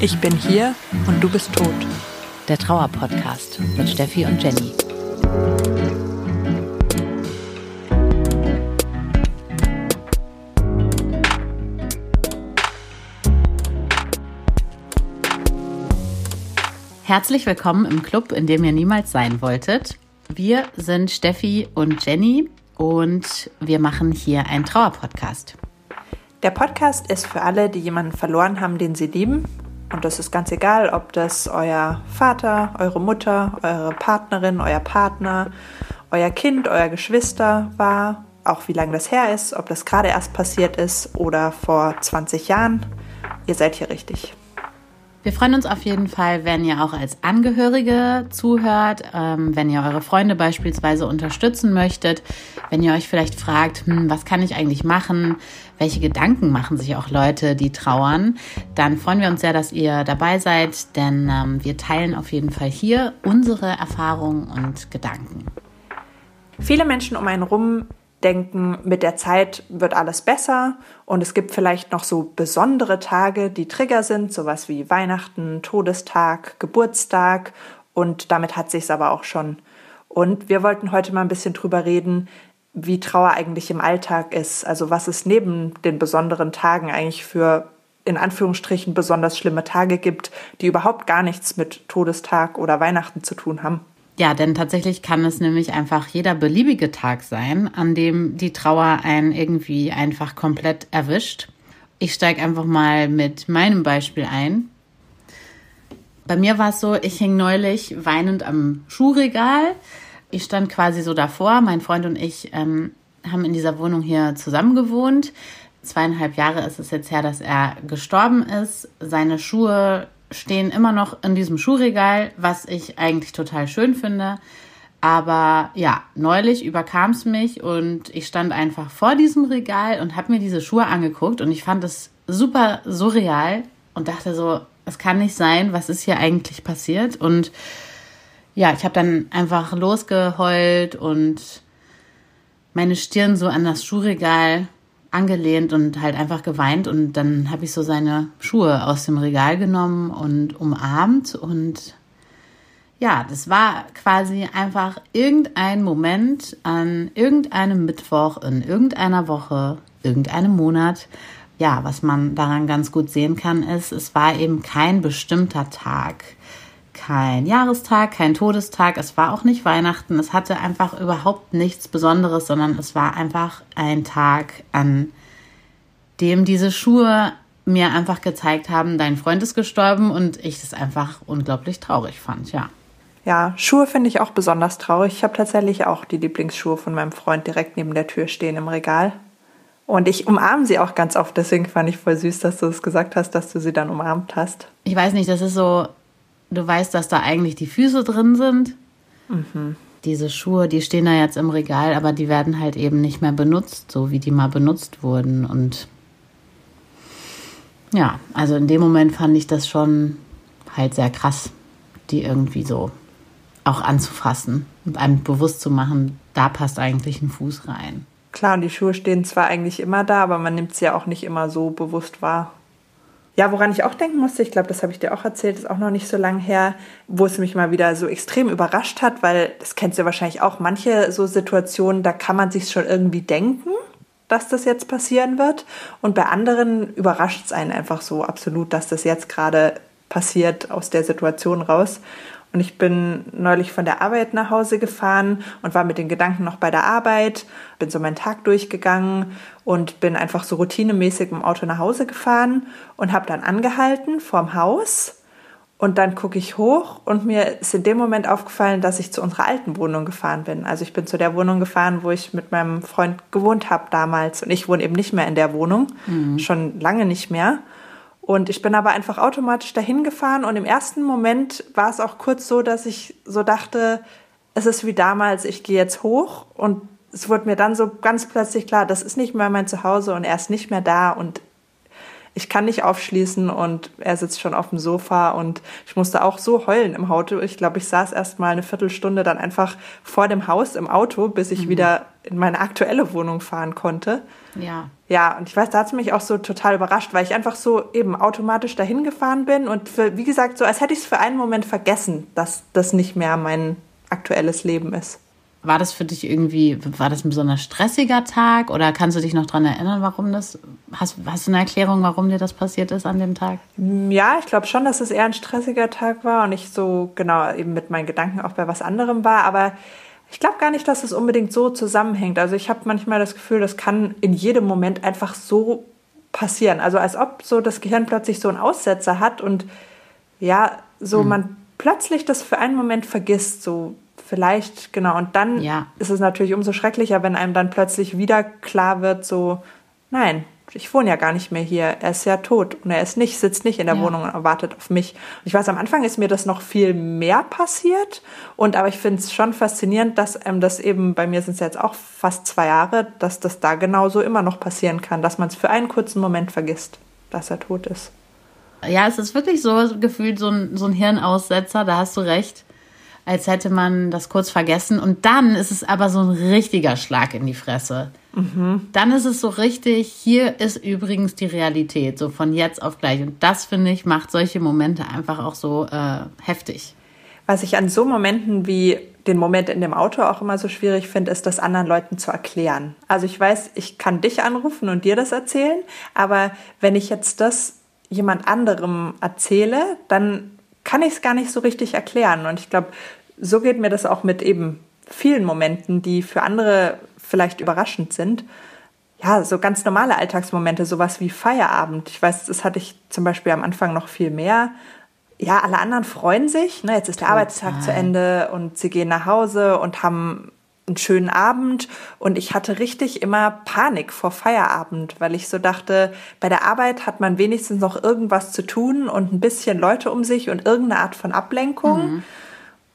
Ich bin hier und du bist tot. Der Trauer-Podcast mit Steffi und Jenny. Herzlich willkommen im Club, in dem ihr niemals sein wolltet. Wir sind Steffi und Jenny und wir machen hier einen Trauerpodcast. Der Podcast ist für alle, die jemanden verloren haben, den sie lieben. Und das ist ganz egal, ob das euer Vater, eure Mutter, eure Partnerin, euer Partner, euer Kind, euer Geschwister war, auch wie lange das her ist, ob das gerade erst passiert ist oder vor 20 Jahren. Ihr seid hier richtig. Wir freuen uns auf jeden Fall, wenn ihr auch als Angehörige zuhört, ähm, wenn ihr eure Freunde beispielsweise unterstützen möchtet, wenn ihr euch vielleicht fragt, hm, was kann ich eigentlich machen, welche Gedanken machen sich auch Leute, die trauern, dann freuen wir uns sehr, dass ihr dabei seid, denn ähm, wir teilen auf jeden Fall hier unsere Erfahrungen und Gedanken. Viele Menschen um einen rum denken, mit der Zeit wird alles besser und es gibt vielleicht noch so besondere Tage, die Trigger sind, sowas wie Weihnachten, Todestag, Geburtstag und damit hat sich's aber auch schon. Und wir wollten heute mal ein bisschen drüber reden, wie Trauer eigentlich im Alltag ist, also was es neben den besonderen Tagen eigentlich für in Anführungsstrichen besonders schlimme Tage gibt, die überhaupt gar nichts mit Todestag oder Weihnachten zu tun haben. Ja, denn tatsächlich kann es nämlich einfach jeder beliebige Tag sein, an dem die Trauer einen irgendwie einfach komplett erwischt. Ich steige einfach mal mit meinem Beispiel ein. Bei mir war es so, ich hing neulich weinend am Schuhregal. Ich stand quasi so davor. Mein Freund und ich ähm, haben in dieser Wohnung hier zusammen gewohnt. Zweieinhalb Jahre ist es jetzt her, dass er gestorben ist. Seine Schuhe stehen immer noch in diesem Schuhregal, was ich eigentlich total schön finde. Aber ja, neulich überkam es mich und ich stand einfach vor diesem Regal und habe mir diese Schuhe angeguckt und ich fand es super surreal und dachte so, es kann nicht sein, was ist hier eigentlich passiert? Und ja, ich habe dann einfach losgeheult und meine Stirn so an das Schuhregal angelehnt und halt einfach geweint. Und dann habe ich so seine Schuhe aus dem Regal genommen und umarmt. Und ja, das war quasi einfach irgendein Moment an irgendeinem Mittwoch in irgendeiner Woche, irgendeinem Monat. Ja, was man daran ganz gut sehen kann, ist, es war eben kein bestimmter Tag kein Jahrestag, kein Todestag, es war auch nicht Weihnachten, es hatte einfach überhaupt nichts Besonderes, sondern es war einfach ein Tag, an dem diese Schuhe mir einfach gezeigt haben, dein Freund ist gestorben und ich das einfach unglaublich traurig fand, ja. Ja, Schuhe finde ich auch besonders traurig. Ich habe tatsächlich auch die Lieblingsschuhe von meinem Freund direkt neben der Tür stehen im Regal. Und ich umarme sie auch ganz oft, deswegen fand ich voll süß, dass du es gesagt hast, dass du sie dann umarmt hast. Ich weiß nicht, das ist so, du weißt, dass da eigentlich die Füße drin sind. Mhm. Diese Schuhe, die stehen da jetzt im Regal, aber die werden halt eben nicht mehr benutzt, so wie die mal benutzt wurden. Und ja, also in dem Moment fand ich das schon halt sehr krass, die irgendwie so auch anzufassen und einem bewusst zu machen, da passt eigentlich ein Fuß rein. Klar, und die Schuhe stehen zwar eigentlich immer da, aber man nimmt sie ja auch nicht immer so bewusst wahr. Ja, woran ich auch denken musste, ich glaube, das habe ich dir auch erzählt, ist auch noch nicht so lange her, wo es mich mal wieder so extrem überrascht hat, weil das kennst du wahrscheinlich auch, manche so Situationen, da kann man sich schon irgendwie denken, dass das jetzt passieren wird. Und bei anderen überrascht es einen einfach so absolut, dass das jetzt gerade passiert aus der Situation raus. Und ich bin neulich von der Arbeit nach Hause gefahren und war mit den Gedanken noch bei der Arbeit, bin so meinen Tag durchgegangen und bin einfach so routinemäßig im Auto nach Hause gefahren und habe dann angehalten vorm Haus. Und dann gucke ich hoch und mir ist in dem Moment aufgefallen, dass ich zu unserer alten Wohnung gefahren bin. Also ich bin zu der Wohnung gefahren, wo ich mit meinem Freund gewohnt habe damals. Und ich wohne eben nicht mehr in der Wohnung, mhm. schon lange nicht mehr. Und ich bin aber einfach automatisch dahin gefahren und im ersten Moment war es auch kurz so, dass ich so dachte, es ist wie damals, ich gehe jetzt hoch. Und es wurde mir dann so ganz plötzlich klar, das ist nicht mehr mein Zuhause und er ist nicht mehr da. Und ich kann nicht aufschließen und er sitzt schon auf dem Sofa und ich musste auch so heulen im Auto. Ich glaube, ich saß erst mal eine Viertelstunde dann einfach vor dem Haus im Auto, bis ich mhm. wieder in meine aktuelle Wohnung fahren konnte. Ja. Ja, und ich weiß, da hat es mich auch so total überrascht, weil ich einfach so eben automatisch dahin gefahren bin und für, wie gesagt, so als hätte ich es für einen Moment vergessen, dass das nicht mehr mein aktuelles Leben ist. War das für dich irgendwie, war das ein besonders stressiger Tag oder kannst du dich noch daran erinnern, warum das, hast, hast du eine Erklärung, warum dir das passiert ist an dem Tag? Ja, ich glaube schon, dass es eher ein stressiger Tag war und ich so genau eben mit meinen Gedanken auch bei was anderem war, aber ich glaube gar nicht, dass es unbedingt so zusammenhängt. Also ich habe manchmal das Gefühl, das kann in jedem Moment einfach so passieren. Also als ob so das Gehirn plötzlich so einen Aussetzer hat und ja, so hm. man plötzlich das für einen Moment vergisst, so vielleicht, genau. Und dann ja. ist es natürlich umso schrecklicher, wenn einem dann plötzlich wieder klar wird, so, nein, ich wohne ja gar nicht mehr hier, er ist ja tot und er ist nicht, sitzt nicht in der ja. Wohnung und wartet auf mich. Und ich weiß, am Anfang ist mir das noch viel mehr passiert und aber ich finde es schon faszinierend, dass ähm, das eben, bei mir sind es jetzt auch fast zwei Jahre, dass das da genauso immer noch passieren kann, dass man es für einen kurzen Moment vergisst, dass er tot ist. Ja, es ist wirklich so gefühlt so ein, so ein Hirnaussetzer, da hast du recht als hätte man das kurz vergessen. Und dann ist es aber so ein richtiger Schlag in die Fresse. Mhm. Dann ist es so richtig, hier ist übrigens die Realität, so von jetzt auf gleich. Und das, finde ich, macht solche Momente einfach auch so äh, heftig. Was ich an so Momenten wie den Moment in dem Auto auch immer so schwierig finde, ist, das anderen Leuten zu erklären. Also ich weiß, ich kann dich anrufen und dir das erzählen, aber wenn ich jetzt das jemand anderem erzähle, dann kann ich es gar nicht so richtig erklären. Und ich glaube, so geht mir das auch mit eben vielen Momenten, die für andere vielleicht überraschend sind. Ja, so ganz normale Alltagsmomente, sowas wie Feierabend. Ich weiß, das hatte ich zum Beispiel am Anfang noch viel mehr. Ja, alle anderen freuen sich. Ne? Jetzt ist der Total. Arbeitstag zu Ende und sie gehen nach Hause und haben einen schönen Abend und ich hatte richtig immer Panik vor Feierabend, weil ich so dachte, bei der Arbeit hat man wenigstens noch irgendwas zu tun und ein bisschen Leute um sich und irgendeine Art von Ablenkung. Mhm.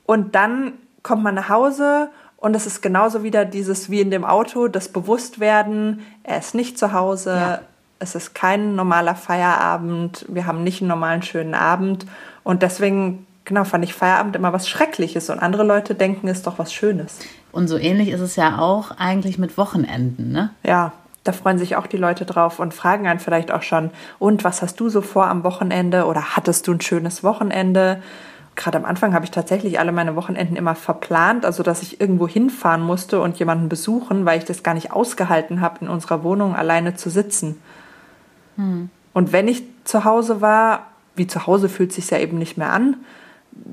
Und dann kommt man nach Hause und es ist genauso wieder dieses wie in dem Auto, das Bewusstwerden, er ist nicht zu Hause, ja. es ist kein normaler Feierabend, wir haben nicht einen normalen schönen Abend und deswegen genau, fand ich Feierabend immer was Schreckliches und andere Leute denken, es ist doch was Schönes. Und so ähnlich ist es ja auch eigentlich mit Wochenenden, ne? Ja, da freuen sich auch die Leute drauf und fragen einen vielleicht auch schon, und was hast du so vor am Wochenende oder hattest du ein schönes Wochenende? Gerade am Anfang habe ich tatsächlich alle meine Wochenenden immer verplant, also dass ich irgendwo hinfahren musste und jemanden besuchen, weil ich das gar nicht ausgehalten habe, in unserer Wohnung alleine zu sitzen. Hm. Und wenn ich zu Hause war, wie zu Hause fühlt sich ja eben nicht mehr an,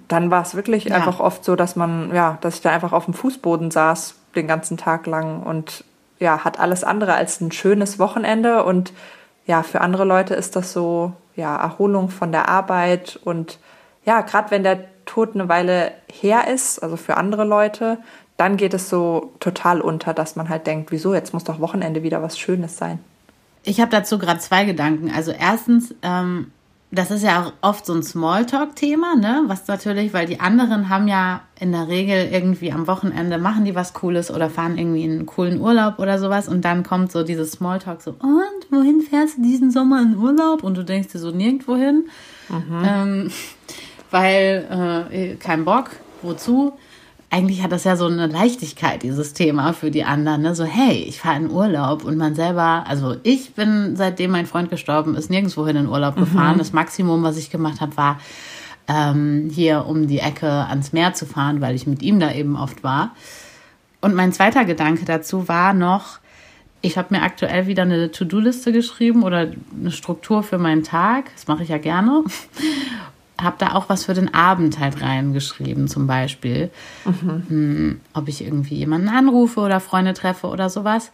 dann war es wirklich ja. einfach oft so, dass man, ja, dass ich da einfach auf dem Fußboden saß den ganzen Tag lang und ja, hat alles andere als ein schönes Wochenende und ja, für andere Leute ist das so, ja, Erholung von der Arbeit und ja, gerade wenn der Tod eine Weile her ist, also für andere Leute, dann geht es so total unter, dass man halt denkt, wieso, jetzt muss doch Wochenende wieder was Schönes sein. Ich habe dazu gerade zwei Gedanken. Also erstens, ähm, das ist ja auch oft so ein Smalltalk-Thema, ne? Was natürlich, weil die anderen haben ja in der Regel irgendwie am Wochenende machen die was Cooles oder fahren irgendwie in einen coolen Urlaub oder sowas und dann kommt so dieses Smalltalk so, und wohin fährst du diesen Sommer in Urlaub? Und du denkst dir so nirgendwo hin, mhm. ähm, weil äh, kein Bock, wozu? Eigentlich hat das ja so eine Leichtigkeit, dieses Thema für die anderen. Ne? So, hey, ich fahre in Urlaub und man selber, also ich bin, seitdem mein Freund gestorben ist, nirgendwohin in Urlaub gefahren. Mhm. Das Maximum, was ich gemacht habe, war ähm, hier um die Ecke ans Meer zu fahren, weil ich mit ihm da eben oft war. Und mein zweiter Gedanke dazu war noch, ich habe mir aktuell wieder eine To-Do-Liste geschrieben oder eine Struktur für meinen Tag. Das mache ich ja gerne habe da auch was für den Abend halt reingeschrieben, zum Beispiel. Mhm. Hm, ob ich irgendwie jemanden anrufe oder Freunde treffe oder sowas.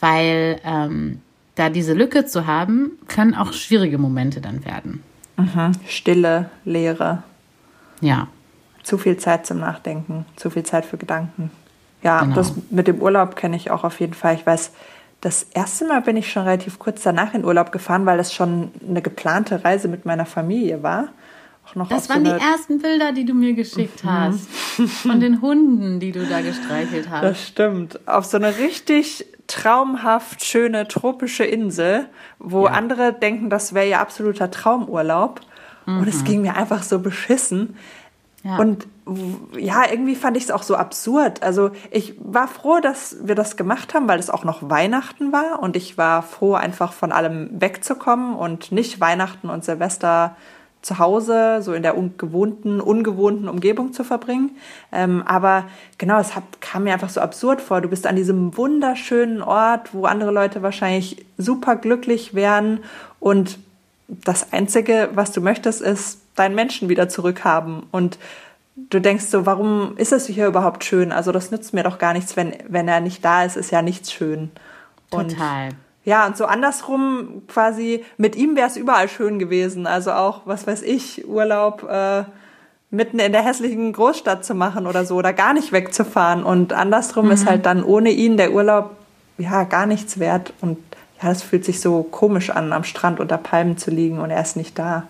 Weil ähm, da diese Lücke zu haben, können auch schwierige Momente dann werden. Mhm. Stille, Leere. Ja. Zu viel Zeit zum Nachdenken, zu viel Zeit für Gedanken. Ja, genau. das mit dem Urlaub kenne ich auch auf jeden Fall. Ich weiß, das erste Mal bin ich schon relativ kurz danach in Urlaub gefahren, weil das schon eine geplante Reise mit meiner Familie war noch Das waren die ersten Bilder, die du mir geschickt mhm. hast. Von den Hunden, die du da gestreichelt hast. Das stimmt. Auf so eine richtig traumhaft schöne tropische Insel, wo ja. andere denken, das wäre ja absoluter Traumurlaub. Mhm. Und es mhm. ging mir einfach so beschissen. Ja. Und ja, irgendwie fand ich es auch so absurd. Also ich war froh, dass wir das gemacht haben, weil es auch noch Weihnachten war. Und ich war froh, einfach von allem wegzukommen und nicht Weihnachten und Silvester zu Hause, so in der ungewohnten, ungewohnten Umgebung zu verbringen. Ähm, aber genau, es hat, kam mir einfach so absurd vor. Du bist an diesem wunderschönen Ort, wo andere Leute wahrscheinlich super glücklich wären und das Einzige, was du möchtest, ist deinen Menschen wieder zurückhaben. Und du denkst so, warum ist es hier überhaupt schön? Also das nützt mir doch gar nichts, wenn, wenn er nicht da ist, ist ja nichts schön. Und Total. Ja, und so andersrum quasi, mit ihm wäre es überall schön gewesen. Also auch, was weiß ich, Urlaub äh, mitten in der hässlichen Großstadt zu machen oder so, oder gar nicht wegzufahren. Und andersrum mhm. ist halt dann ohne ihn der Urlaub ja gar nichts wert. Und ja, es fühlt sich so komisch an, am Strand unter Palmen zu liegen und er ist nicht da.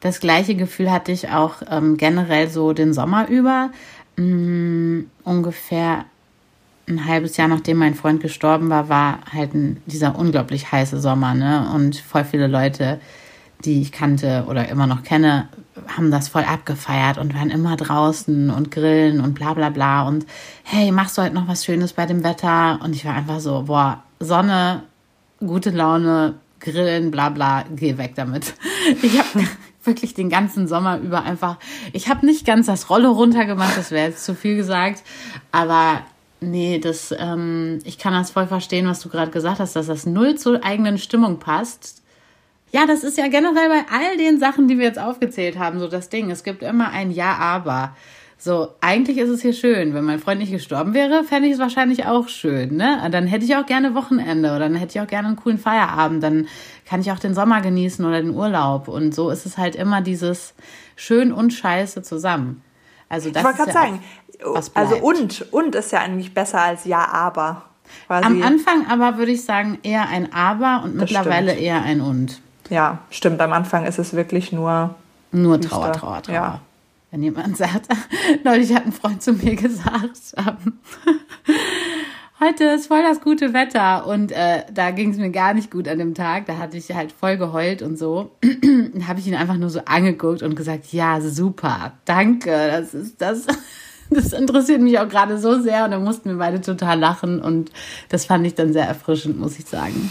Das gleiche Gefühl hatte ich auch ähm, generell so den Sommer über. Mh, mm, ungefähr ein halbes Jahr nachdem mein Freund gestorben war, war halt ein, dieser unglaublich heiße Sommer, ne? Und voll viele Leute, die ich kannte oder immer noch kenne, haben das voll abgefeiert und waren immer draußen und grillen und bla bla bla. Und hey, machst du heute noch was Schönes bei dem Wetter? Und ich war einfach so, boah, Sonne, gute Laune, grillen, bla bla, geh weg damit. Ich habe wirklich den ganzen Sommer über einfach, ich habe nicht ganz das Rolle runtergemacht, das wäre jetzt zu viel gesagt, aber Nee, das, ähm, ich kann das voll verstehen, was du gerade gesagt hast, dass das null zur eigenen Stimmung passt. Ja, das ist ja generell bei all den Sachen, die wir jetzt aufgezählt haben, so das Ding. Es gibt immer ein Ja, aber. So, eigentlich ist es hier schön. Wenn mein Freund nicht gestorben wäre, fände ich es wahrscheinlich auch schön, ne? Dann hätte ich auch gerne Wochenende oder dann hätte ich auch gerne einen coolen Feierabend. Dann kann ich auch den Sommer genießen oder den Urlaub. Und so ist es halt immer dieses schön und scheiße zusammen. Also das ich wollte gerade ja sagen, also und, und ist ja eigentlich besser als ja, aber. Quasi. Am Anfang aber würde ich sagen eher ein aber und das mittlerweile stimmt. eher ein und. Ja, stimmt. Am Anfang ist es wirklich nur. Nur Trauer, Trauer, Trauer. Ja. Wenn jemand sagt, neulich hat ein Freund zu mir gesagt, ähm, heute ist voll das gute Wetter und äh, da ging es mir gar nicht gut an dem Tag. Da hatte ich halt voll geheult und so. Habe ich ihn einfach nur so angeguckt und gesagt, ja, super, danke, das ist das. Das interessiert mich auch gerade so sehr und da mussten wir beide total lachen und das fand ich dann sehr erfrischend, muss ich sagen.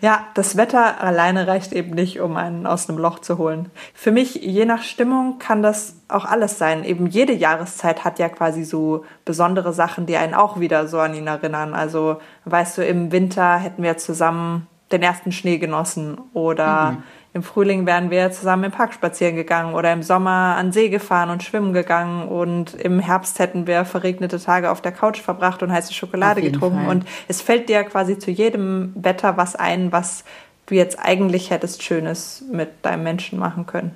Ja, das Wetter alleine reicht eben nicht, um einen aus einem Loch zu holen. Für mich, je nach Stimmung, kann das auch alles sein. Eben jede Jahreszeit hat ja quasi so besondere Sachen, die einen auch wieder so an ihn erinnern. Also, weißt du, im Winter hätten wir zusammen den ersten Schnee genossen oder mhm. Im Frühling wären wir zusammen im Park spazieren gegangen oder im Sommer an See gefahren und schwimmen gegangen und im Herbst hätten wir verregnete Tage auf der Couch verbracht und heiße Schokolade getrunken. Fall. Und es fällt dir quasi zu jedem Wetter was ein, was du jetzt eigentlich hättest Schönes mit deinem Menschen machen können.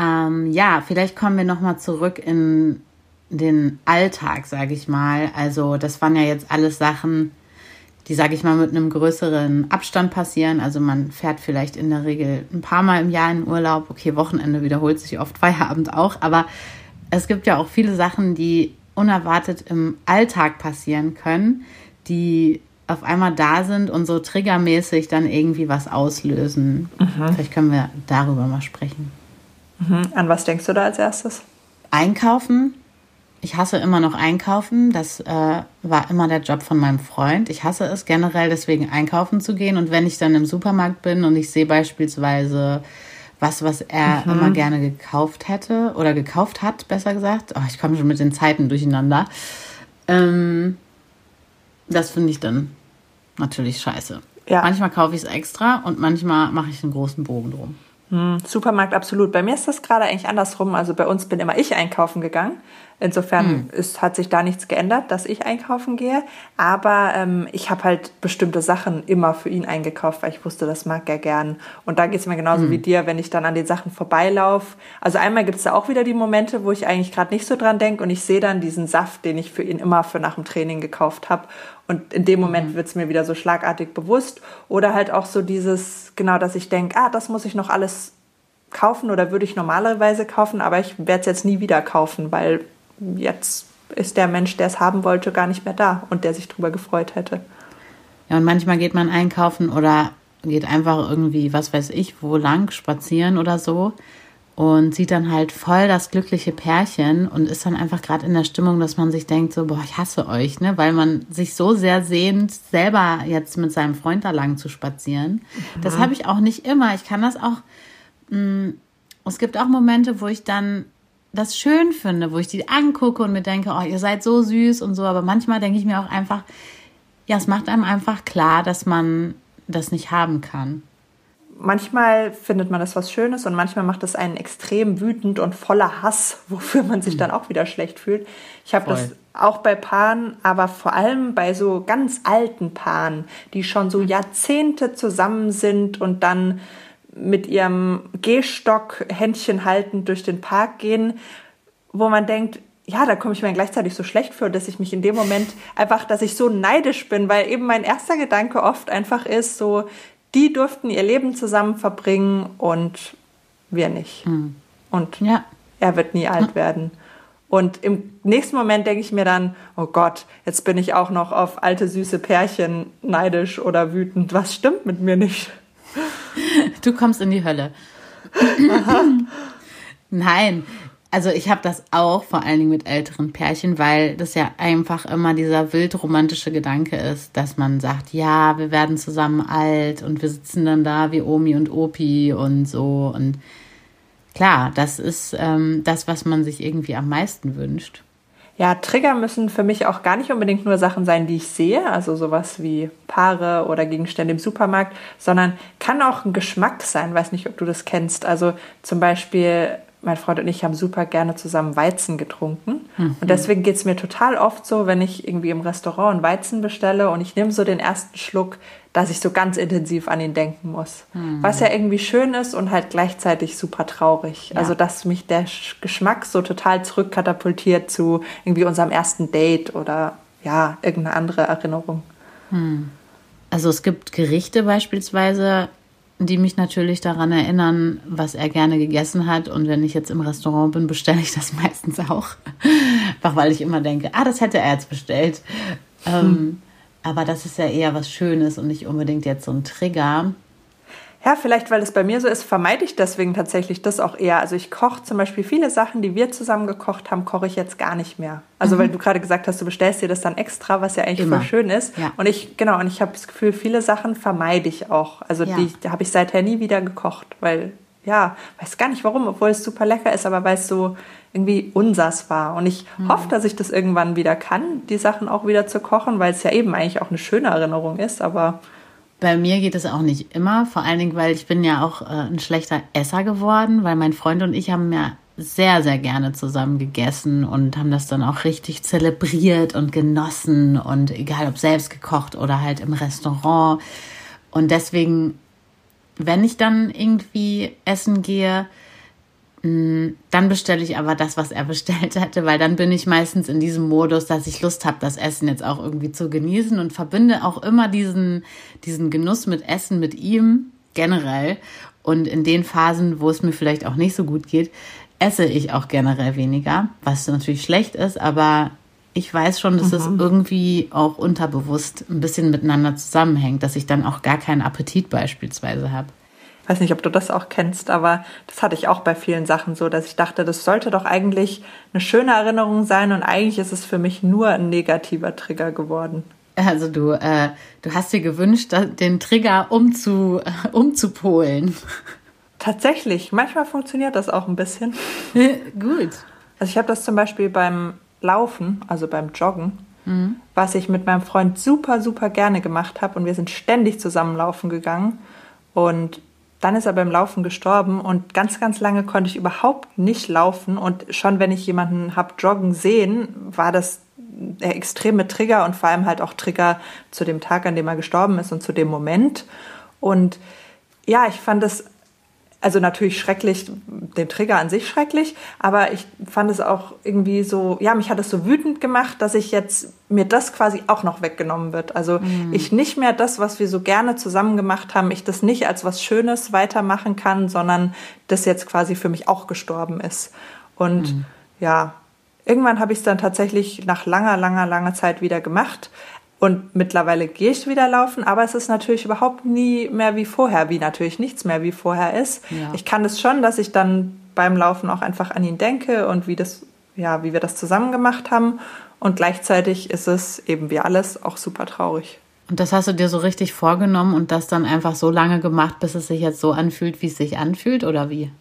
Ähm, ja, vielleicht kommen wir nochmal zurück in den Alltag, sage ich mal. Also das waren ja jetzt alles Sachen, die, sage ich mal, mit einem größeren Abstand passieren. Also man fährt vielleicht in der Regel ein paar Mal im Jahr in Urlaub. Okay, Wochenende wiederholt sich oft, Feierabend auch. Aber es gibt ja auch viele Sachen, die unerwartet im Alltag passieren können, die auf einmal da sind und so triggermäßig dann irgendwie was auslösen. Mhm. Vielleicht können wir darüber mal sprechen. Mhm. An was denkst du da als erstes? Einkaufen ich hasse immer noch einkaufen. Das äh, war immer der Job von meinem Freund. Ich hasse es generell, deswegen einkaufen zu gehen. Und wenn ich dann im Supermarkt bin und ich sehe beispielsweise was, was er mhm. immer gerne gekauft hätte oder gekauft hat, besser gesagt. Oh, ich komme schon mit den Zeiten durcheinander. Ähm, das finde ich dann natürlich scheiße. Ja. Manchmal kaufe ich es extra und manchmal mache ich einen großen Bogen drum. Hm, Supermarkt absolut. Bei mir ist das gerade eigentlich andersrum. Also bei uns bin immer ich einkaufen gegangen. Insofern hm. ist, hat sich da nichts geändert, dass ich einkaufen gehe. Aber ähm, ich habe halt bestimmte Sachen immer für ihn eingekauft, weil ich wusste, das mag er gern. Und da geht es mir genauso hm. wie dir, wenn ich dann an den Sachen vorbeilaufe. Also einmal gibt es da auch wieder die Momente, wo ich eigentlich gerade nicht so dran denke und ich sehe dann diesen Saft, den ich für ihn immer für nach dem Training gekauft habe. Und in dem Moment mhm. wird es mir wieder so schlagartig bewusst. Oder halt auch so dieses, genau, dass ich denke, ah, das muss ich noch alles kaufen oder würde ich normalerweise kaufen, aber ich werde es jetzt nie wieder kaufen, weil jetzt ist der Mensch, der es haben wollte, gar nicht mehr da und der sich darüber gefreut hätte. Ja, und manchmal geht man einkaufen oder geht einfach irgendwie, was weiß ich, wo lang spazieren oder so und sieht dann halt voll das glückliche Pärchen und ist dann einfach gerade in der Stimmung, dass man sich denkt, so, boah, ich hasse euch, ne? Weil man sich so sehr sehnt, selber jetzt mit seinem Freund da lang zu spazieren. Mhm. Das habe ich auch nicht immer. Ich kann das auch. Mh, mm, es gibt auch Momente, wo ich dann das schön finde, wo ich die angucke und mir denke, oh, ihr seid so süß und so. Aber manchmal denke ich mir auch einfach, ja, es macht einem einfach klar, dass man das nicht haben kann manchmal findet man das was Schönes und manchmal macht es einen extrem wütend und voller Hass, wofür man sich dann auch wieder schlecht fühlt. Ich habe das auch bei Paaren, aber vor allem bei so ganz alten Paaren, die schon so Jahrzehnte zusammen sind und dann mit ihrem Gehstock Händchen haltend durch den Park gehen, wo man denkt, ja, da komme ich mir gleichzeitig so schlecht für, dass ich mich in dem Moment einfach, dass ich so neidisch bin, weil eben mein erster Gedanke oft einfach ist, so, die durften ihr Leben zusammen verbringen und wir nicht. Mhm. Und ja. er wird nie alt werden. Und im nächsten Moment denke ich mir dann, oh Gott, jetzt bin ich auch noch auf alte süße Pärchen neidisch oder wütend. Was stimmt mit mir nicht? Du kommst in die Hölle. Nein, also ich habe das auch vor allen Dingen mit älteren Pärchen, weil das ja einfach immer dieser wild romantische Gedanke ist, dass man sagt, ja, wir werden zusammen alt und wir sitzen dann da wie Omi und Opi und so. Und klar, das ist ähm, das, was man sich irgendwie am meisten wünscht. Ja, Trigger müssen für mich auch gar nicht unbedingt nur Sachen sein, die ich sehe, also sowas wie Paare oder Gegenstände im Supermarkt, sondern kann auch ein Geschmack sein. Weiß nicht, ob du das kennst. Also zum Beispiel mein Freund und ich haben super gerne zusammen Weizen getrunken. Mhm. Und deswegen geht es mir total oft so, wenn ich irgendwie im Restaurant einen Weizen bestelle und ich nehme so den ersten Schluck, dass ich so ganz intensiv an ihn denken muss. Mhm. Was ja irgendwie schön ist und halt gleichzeitig super traurig. Ja. Also, dass mich der Geschmack so total zurückkatapultiert zu irgendwie unserem ersten Date oder ja, irgendeine andere Erinnerung. Mhm. Also es gibt Gerichte beispielsweise, die mich natürlich daran erinnern, was er gerne gegessen hat. Und wenn ich jetzt im Restaurant bin, bestelle ich das meistens auch. Einfach weil ich immer denke, ah, das hätte er jetzt bestellt. Hm. Ähm, aber das ist ja eher was Schönes und nicht unbedingt jetzt so ein Trigger. Ja, vielleicht, weil es bei mir so ist, vermeide ich deswegen tatsächlich das auch eher. Also ich koche zum Beispiel viele Sachen, die wir zusammen gekocht haben, koche ich jetzt gar nicht mehr. Also mhm. weil du gerade gesagt hast, du bestellst dir das dann extra, was ja eigentlich Immer. voll schön ist. Ja. Und ich, genau, und ich habe das Gefühl, viele Sachen vermeide ich auch. Also ja. die, habe ich seither nie wieder gekocht, weil, ja, weiß gar nicht warum, obwohl es super lecker ist, aber weil es so irgendwie unsers war. Und ich mhm. hoffe, dass ich das irgendwann wieder kann, die Sachen auch wieder zu kochen, weil es ja eben eigentlich auch eine schöne Erinnerung ist, aber bei mir geht es auch nicht immer, vor allen Dingen, weil ich bin ja auch äh, ein schlechter Esser geworden, weil mein Freund und ich haben ja sehr, sehr gerne zusammen gegessen und haben das dann auch richtig zelebriert und genossen und egal ob selbst gekocht oder halt im Restaurant. Und deswegen, wenn ich dann irgendwie essen gehe, dann bestelle ich aber das, was er bestellt hatte, weil dann bin ich meistens in diesem Modus, dass ich Lust habe, das Essen jetzt auch irgendwie zu genießen und verbinde auch immer diesen, diesen Genuss mit Essen mit ihm generell. Und in den Phasen, wo es mir vielleicht auch nicht so gut geht, esse ich auch generell weniger, was natürlich schlecht ist, aber ich weiß schon, dass mhm. es irgendwie auch unterbewusst ein bisschen miteinander zusammenhängt, dass ich dann auch gar keinen Appetit beispielsweise habe weiß nicht, ob du das auch kennst, aber das hatte ich auch bei vielen Sachen so, dass ich dachte, das sollte doch eigentlich eine schöne Erinnerung sein und eigentlich ist es für mich nur ein negativer Trigger geworden. Also du, äh, du hast dir gewünscht, den Trigger umzu, äh, umzupolen. Tatsächlich, manchmal funktioniert das auch ein bisschen. Gut. Also ich habe das zum Beispiel beim Laufen, also beim Joggen, mhm. was ich mit meinem Freund super, super gerne gemacht habe und wir sind ständig zusammen laufen gegangen. Und dann ist er beim Laufen gestorben und ganz, ganz lange konnte ich überhaupt nicht laufen. Und schon wenn ich jemanden hab joggen sehen, war das der extreme Trigger und vor allem halt auch Trigger zu dem Tag, an dem er gestorben ist und zu dem Moment. Und ja, ich fand es also natürlich schrecklich, den Trigger an sich schrecklich, aber ich fand es auch irgendwie so, ja, mich hat es so wütend gemacht, dass ich jetzt mir das quasi auch noch weggenommen wird. Also mhm. ich nicht mehr das, was wir so gerne zusammen gemacht haben, ich das nicht als was Schönes weitermachen kann, sondern das jetzt quasi für mich auch gestorben ist. Und mhm. ja, irgendwann habe ich es dann tatsächlich nach langer, langer, langer Zeit wieder gemacht. Und mittlerweile gehe ich wieder laufen, aber es ist natürlich überhaupt nie mehr wie vorher, wie natürlich nichts mehr wie vorher ist. Ja. Ich kann es schon, dass ich dann beim Laufen auch einfach an ihn denke und wie das, ja, wie wir das zusammen gemacht haben. Und gleichzeitig ist es eben wie alles auch super traurig. Und das hast du dir so richtig vorgenommen und das dann einfach so lange gemacht, bis es sich jetzt so anfühlt, wie es sich anfühlt, oder wie?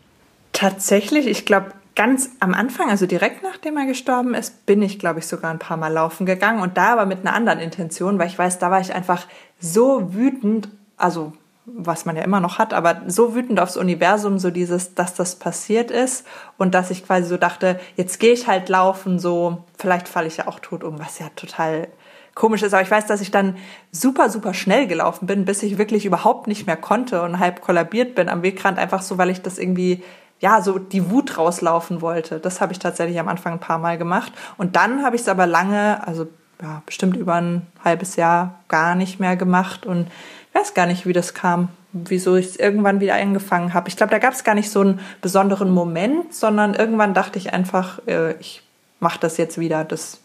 Tatsächlich, ich glaube, ganz am Anfang, also direkt nachdem er gestorben ist, bin ich, glaube ich, sogar ein paar Mal laufen gegangen und da aber mit einer anderen Intention, weil ich weiß, da war ich einfach so wütend, also was man ja immer noch hat, aber so wütend aufs Universum, so dieses, dass das passiert ist und dass ich quasi so dachte, jetzt gehe ich halt laufen, so vielleicht falle ich ja auch tot um, was ja total komisch ist, aber ich weiß, dass ich dann super, super schnell gelaufen bin, bis ich wirklich überhaupt nicht mehr konnte und halb kollabiert bin am Wegrand, einfach so, weil ich das irgendwie ja, so die Wut rauslaufen wollte. Das habe ich tatsächlich am Anfang ein paar Mal gemacht. Und dann habe ich es aber lange, also ja, bestimmt über ein halbes Jahr gar nicht mehr gemacht und weiß gar nicht, wie das kam, wieso ich es irgendwann wieder angefangen habe. Ich glaube, da gab es gar nicht so einen besonderen Moment, sondern irgendwann dachte ich einfach, äh, ich mache das jetzt wieder. Das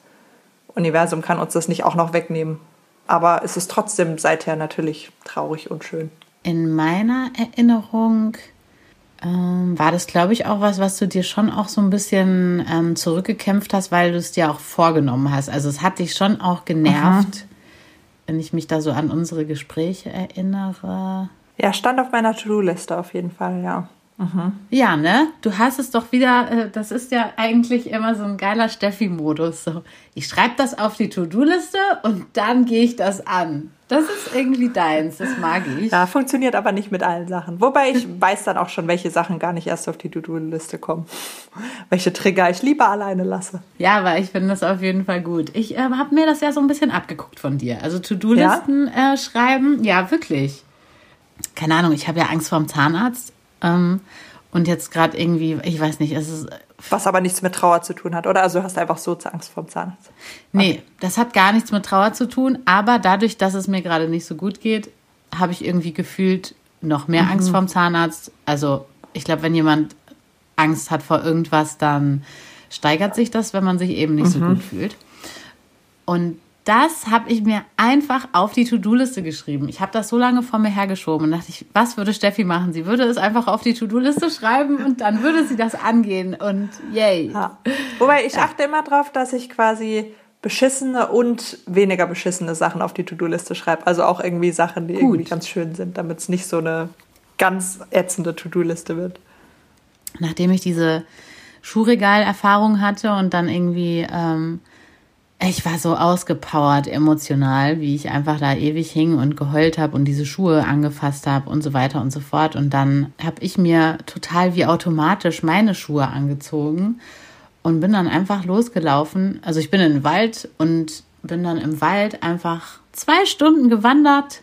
Universum kann uns das nicht auch noch wegnehmen. Aber es ist trotzdem seither natürlich traurig und schön. In meiner Erinnerung ähm, war das, glaube ich, auch was, was du dir schon auch so ein bisschen ähm, zurückgekämpft hast, weil du es dir auch vorgenommen hast. Also es hat dich schon auch genervt, Aha. wenn ich mich da so an unsere Gespräche erinnere. Ja, stand auf meiner To-Do-Liste auf jeden Fall, ja. Mhm. Ja, ne? Du hast es doch wieder, äh, das ist ja eigentlich immer so ein geiler Steffi-Modus. So, ich schreibe das auf die To-Do-Liste und dann gehe ich das an. Das ist irgendwie deins, das mag ich. Ja, funktioniert aber nicht mit allen Sachen. Wobei ich weiß dann auch schon, welche Sachen gar nicht erst auf die To-Do-Liste kommen. welche Trigger ich lieber alleine lasse. Ja, aber ich finde das auf jeden Fall gut. Ich äh, habe mir das ja so ein bisschen abgeguckt von dir. Also To-Do-Listen ja? äh, schreiben, ja, wirklich. Keine Ahnung, ich habe ja Angst vor dem Zahnarzt ähm, und jetzt gerade irgendwie, ich weiß nicht, es ist. Was aber nichts mit Trauer zu tun hat, oder? Also du hast einfach so Angst vor dem Zahnarzt. Nee, das hat gar nichts mit Trauer zu tun, aber dadurch, dass es mir gerade nicht so gut geht, habe ich irgendwie gefühlt noch mehr mhm. Angst vor dem Zahnarzt. Also ich glaube, wenn jemand Angst hat vor irgendwas, dann steigert sich das, wenn man sich eben nicht mhm. so gut fühlt. Und das habe ich mir einfach auf die To-Do-Liste geschrieben. Ich habe das so lange vor mir hergeschoben und dachte ich, was würde Steffi machen? Sie würde es einfach auf die To-Do-Liste schreiben und dann würde sie das angehen und yay. Ja. Wobei ich ja. achte immer drauf, dass ich quasi beschissene und weniger beschissene Sachen auf die To-Do-Liste schreibe. Also auch irgendwie Sachen, die Gut. irgendwie ganz schön sind, damit es nicht so eine ganz ätzende To-Do-Liste wird. Nachdem ich diese Schuhregal-Erfahrung hatte und dann irgendwie ähm, ich war so ausgepowert emotional, wie ich einfach da ewig hing und geheult habe und diese Schuhe angefasst habe und so weiter und so fort. Und dann habe ich mir total wie automatisch meine Schuhe angezogen und bin dann einfach losgelaufen. Also ich bin in den Wald und bin dann im Wald einfach zwei Stunden gewandert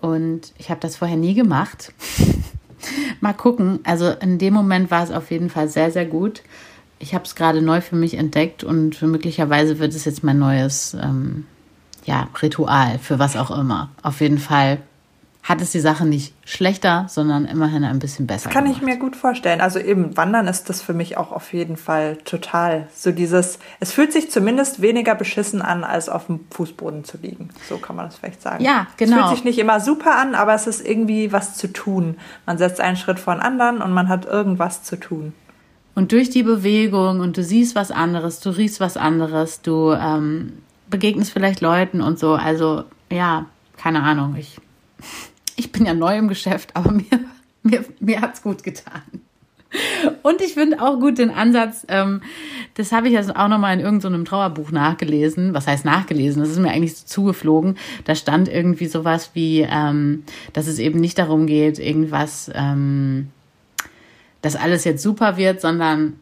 und ich habe das vorher nie gemacht. Mal gucken. Also in dem Moment war es auf jeden Fall sehr, sehr gut ich habe es gerade neu für mich entdeckt und möglicherweise wird es jetzt mein neues ähm, ja, Ritual für was auch immer. Auf jeden Fall hat es die Sache nicht schlechter, sondern immerhin ein bisschen besser. Das kann gemacht. ich mir gut vorstellen. Also eben Wandern ist das für mich auch auf jeden Fall total so dieses, es fühlt sich zumindest weniger beschissen an, als auf dem Fußboden zu liegen. So kann man das vielleicht sagen. Ja, genau. Es fühlt sich nicht immer super an, aber es ist irgendwie was zu tun. Man setzt einen Schritt vor den anderen und man hat irgendwas zu tun. Und durch die Bewegung und du siehst was anderes, du riechst was anderes, du ähm, begegnest vielleicht Leuten und so. Also ja, keine Ahnung. Ich, ich bin ja neu im Geschäft, aber mir, mir, mir hat's gut getan. Und ich finde auch gut den Ansatz, ähm, das habe ich also auch nochmal in irgendeinem so Trauerbuch nachgelesen. Was heißt nachgelesen? Das ist mir eigentlich so zugeflogen. Da stand irgendwie sowas wie, ähm, dass es eben nicht darum geht, irgendwas ähm, dass alles jetzt super wird, sondern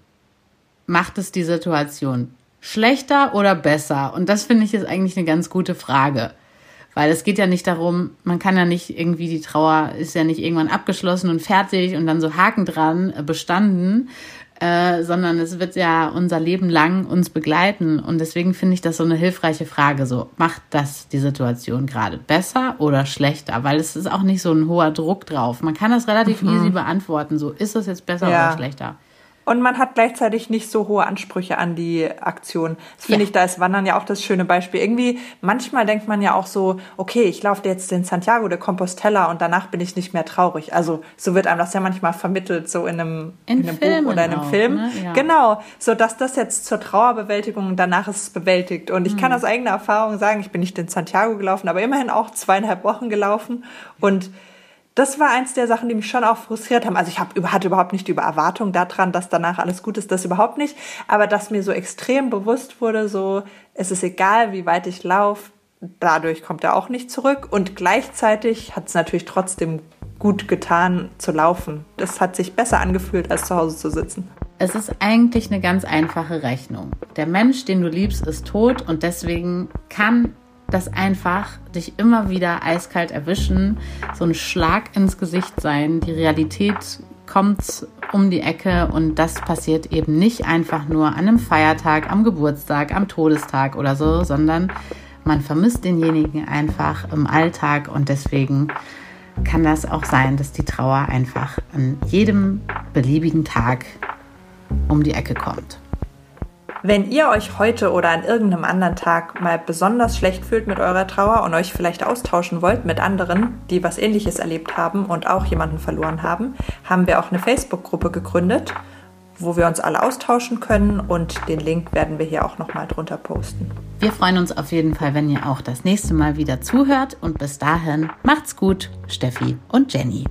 macht es die Situation schlechter oder besser? Und das finde ich ist eigentlich eine ganz gute Frage. Weil es geht ja nicht darum, man kann ja nicht irgendwie, die Trauer ist ja nicht irgendwann abgeschlossen und fertig und dann so Haken dran, bestanden, äh, sondern es wird ja unser Leben lang uns begleiten. Und deswegen finde ich das so eine hilfreiche Frage. So, macht das die Situation gerade besser oder schlechter? Weil es ist auch nicht so ein hoher Druck drauf. Man kann das relativ mhm. easy beantworten. So, ist das jetzt besser ja. oder schlechter? Und man hat gleichzeitig nicht so hohe Ansprüche an die Aktion. Das finde ja. ich, da ist Wandern ja auch das schöne Beispiel. Irgendwie, manchmal denkt man ja auch so, okay, ich laufe jetzt den Santiago de Compostela und danach bin ich nicht mehr traurig. Also so wird einem das ja manchmal vermittelt, so in einem, in, in einem Buch oder in einem auch, Film. Ne? Ja. Genau, so dass das jetzt zur Trauerbewältigung und danach ist es bewältigt. Und ich mhm. kann aus eigener Erfahrung sagen, ich bin nicht in Santiago gelaufen, aber immerhin auch zweieinhalb Wochen gelaufen und das war eins der Sachen, die mich schon auch frustriert haben. Also ich hab, hatte überhaupt nicht die Erwartung daran, dass danach alles gut ist, das überhaupt nicht. Aber dass mir so extrem bewusst wurde, so, es ist egal, wie weit ich laufe, dadurch kommt er auch nicht zurück. Und gleichzeitig hat es natürlich trotzdem gut getan zu laufen. Das hat sich besser angefühlt, als zu Hause zu sitzen. Es ist eigentlich eine ganz einfache Rechnung. Der Mensch, den du liebst, ist tot und deswegen kann das einfach dich immer wieder eiskalt erwischen, so ein Schlag ins Gesicht sein. Die Realität kommt um die Ecke und das passiert eben nicht einfach nur an einem Feiertag, am Geburtstag, am Todestag oder so, sondern man vermisst denjenigen einfach im Alltag und deswegen kann das auch sein, dass die Trauer einfach an jedem beliebigen Tag um die Ecke kommt. Wenn ihr euch heute oder an irgendeinem anderen Tag mal besonders schlecht fühlt mit eurer Trauer und euch vielleicht austauschen wollt mit anderen, die was ähnliches erlebt haben und auch jemanden verloren haben, haben wir auch eine Facebook-Gruppe gegründet, wo wir uns alle austauschen können und den Link werden wir hier auch nochmal drunter posten. Wir freuen uns auf jeden Fall, wenn ihr auch das nächste Mal wieder zuhört und bis dahin macht's gut, Steffi und Jenny.